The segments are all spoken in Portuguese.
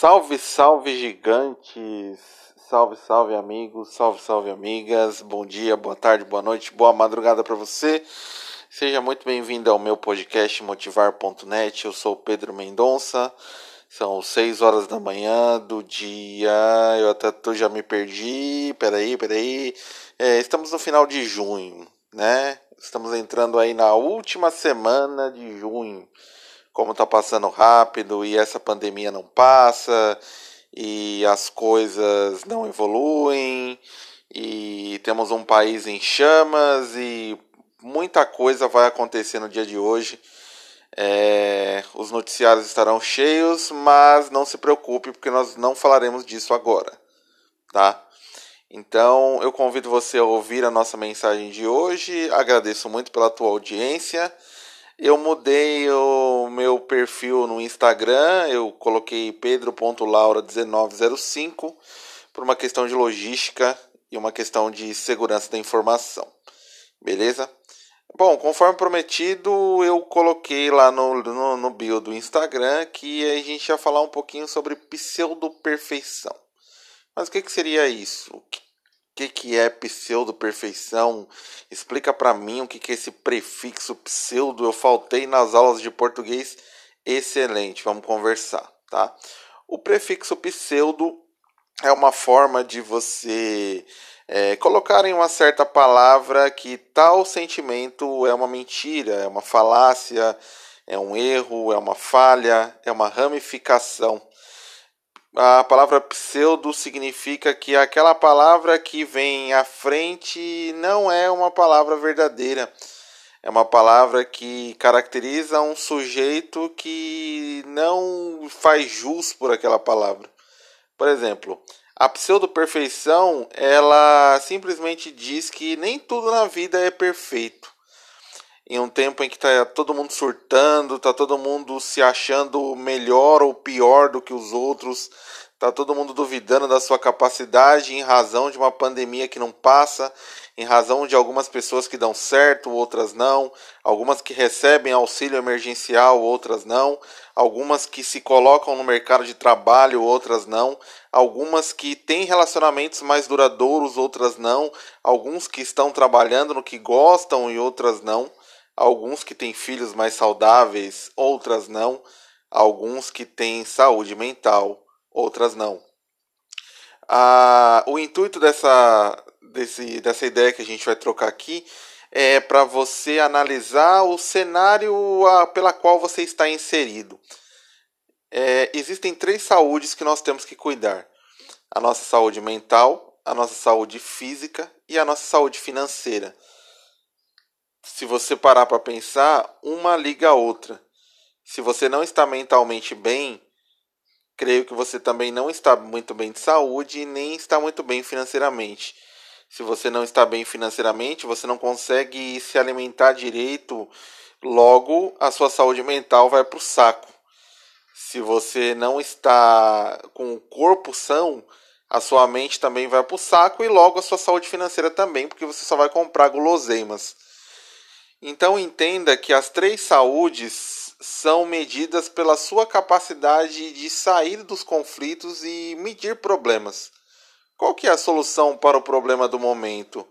Salve, salve gigantes! Salve, salve amigos, salve, salve amigas. Bom dia, boa tarde, boa noite, boa madrugada para você. Seja muito bem-vindo ao meu podcast motivar.net. Eu sou Pedro Mendonça. São 6 horas da manhã do dia. Eu até tô, já me perdi. Peraí, peraí. É, estamos no final de junho, né? Estamos entrando aí na última semana de junho como está passando rápido e essa pandemia não passa e as coisas não evoluem e temos um país em chamas e muita coisa vai acontecer no dia de hoje. É, os noticiários estarão cheios, mas não se preocupe porque nós não falaremos disso agora, tá? Então eu convido você a ouvir a nossa mensagem de hoje. Agradeço muito pela tua audiência. Eu mudei o meu perfil no Instagram, eu coloquei pedro.laura1905 por uma questão de logística e uma questão de segurança da informação. Beleza? Bom, conforme prometido, eu coloquei lá no, no, no bio do Instagram que a gente ia falar um pouquinho sobre pseudo-perfeição. Mas o que, que seria isso? Que, que é pseudo-perfeição? Explica para mim o que, que é esse prefixo pseudo. Eu faltei nas aulas de português. Excelente, vamos conversar, tá? O prefixo pseudo é uma forma de você é, colocar em uma certa palavra que tal sentimento é uma mentira, é uma falácia, é um erro, é uma falha, é uma ramificação a palavra pseudo significa que aquela palavra que vem à frente não é uma palavra verdadeira. É uma palavra que caracteriza um sujeito que não faz jus por aquela palavra. Por exemplo, a pseudo-perfeição, ela simplesmente diz que nem tudo na vida é perfeito. Em um tempo em que está todo mundo surtando, está todo mundo se achando melhor ou pior do que os outros, Tá todo mundo duvidando da sua capacidade em razão de uma pandemia que não passa, em razão de algumas pessoas que dão certo, outras não, algumas que recebem auxílio emergencial, outras não, algumas que se colocam no mercado de trabalho, outras não, algumas que têm relacionamentos mais duradouros, outras não, alguns que estão trabalhando no que gostam e outras não, alguns que têm filhos mais saudáveis, outras não, alguns que têm saúde mental outras não. Ah, o intuito dessa, desse, dessa ideia que a gente vai trocar aqui é para você analisar o cenário a, pela qual você está inserido. É, existem três saúdes que nós temos que cuidar: a nossa saúde mental, a nossa saúde física e a nossa saúde financeira. Se você parar para pensar, uma liga a outra. Se você não está mentalmente bem, creio que você também não está muito bem de saúde e nem está muito bem financeiramente. Se você não está bem financeiramente, você não consegue se alimentar direito, logo a sua saúde mental vai para o saco. Se você não está com o corpo são, a sua mente também vai para o saco e logo a sua saúde financeira também, porque você só vai comprar guloseimas. Então entenda que as três saúdes são medidas pela sua capacidade de sair dos conflitos e medir problemas. Qual que é a solução para o problema do momento?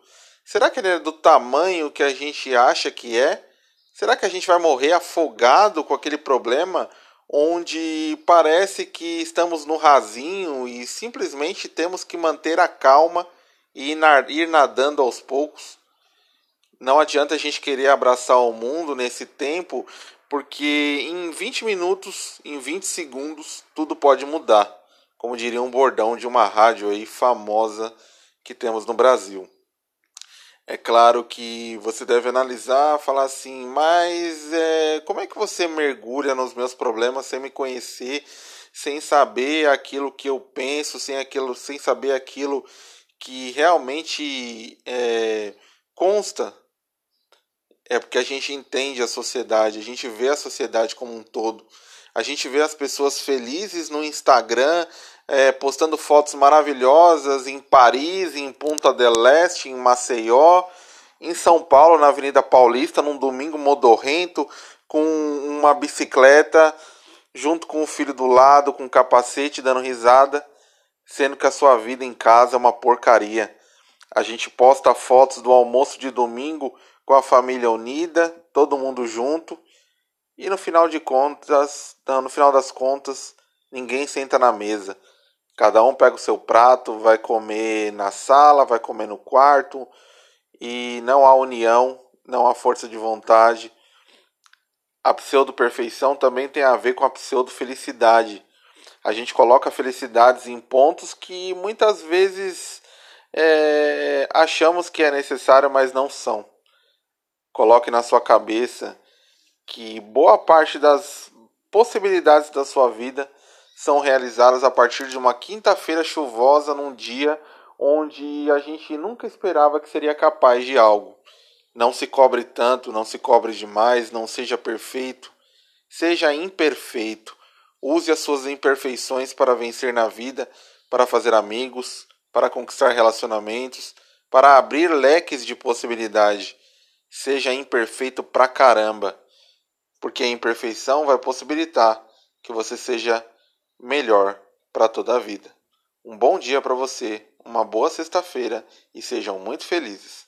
Será que ele é do tamanho que a gente acha que é? Será que a gente vai morrer afogado com aquele problema onde parece que estamos no rasinho e simplesmente temos que manter a calma e ir nadando aos poucos? Não adianta a gente querer abraçar o mundo nesse tempo, porque em 20 minutos, em 20 segundos, tudo pode mudar, como diria um bordão de uma rádio aí famosa que temos no Brasil. É claro que você deve analisar, falar assim, mas é, como é que você mergulha nos meus problemas sem me conhecer, sem saber aquilo que eu penso, sem aquilo, sem saber aquilo que realmente é, consta é porque a gente entende a sociedade, a gente vê a sociedade como um todo. A gente vê as pessoas felizes no Instagram, é, postando fotos maravilhosas em Paris, em Punta del Este, em Maceió, em São Paulo, na Avenida Paulista, num domingo modorrento, com uma bicicleta junto com o filho do lado, com capacete, dando risada, sendo que a sua vida em casa é uma porcaria. A gente posta fotos do almoço de domingo com a família unida, todo mundo junto, e no final de contas, no final das contas, ninguém senta na mesa. Cada um pega o seu prato, vai comer na sala, vai comer no quarto, e não há união, não há força de vontade. A pseudo-perfeição também tem a ver com a pseudo-felicidade. A gente coloca felicidades em pontos que muitas vezes é, achamos que é necessário, mas não são. Coloque na sua cabeça que boa parte das possibilidades da sua vida são realizadas a partir de uma quinta-feira chuvosa num dia onde a gente nunca esperava que seria capaz de algo. Não se cobre tanto, não se cobre demais, não seja perfeito, seja imperfeito. Use as suas imperfeições para vencer na vida, para fazer amigos, para conquistar relacionamentos, para abrir leques de possibilidade. Seja imperfeito pra caramba, porque a imperfeição vai possibilitar que você seja melhor para toda a vida. Um bom dia para você, uma boa sexta-feira e sejam muito felizes.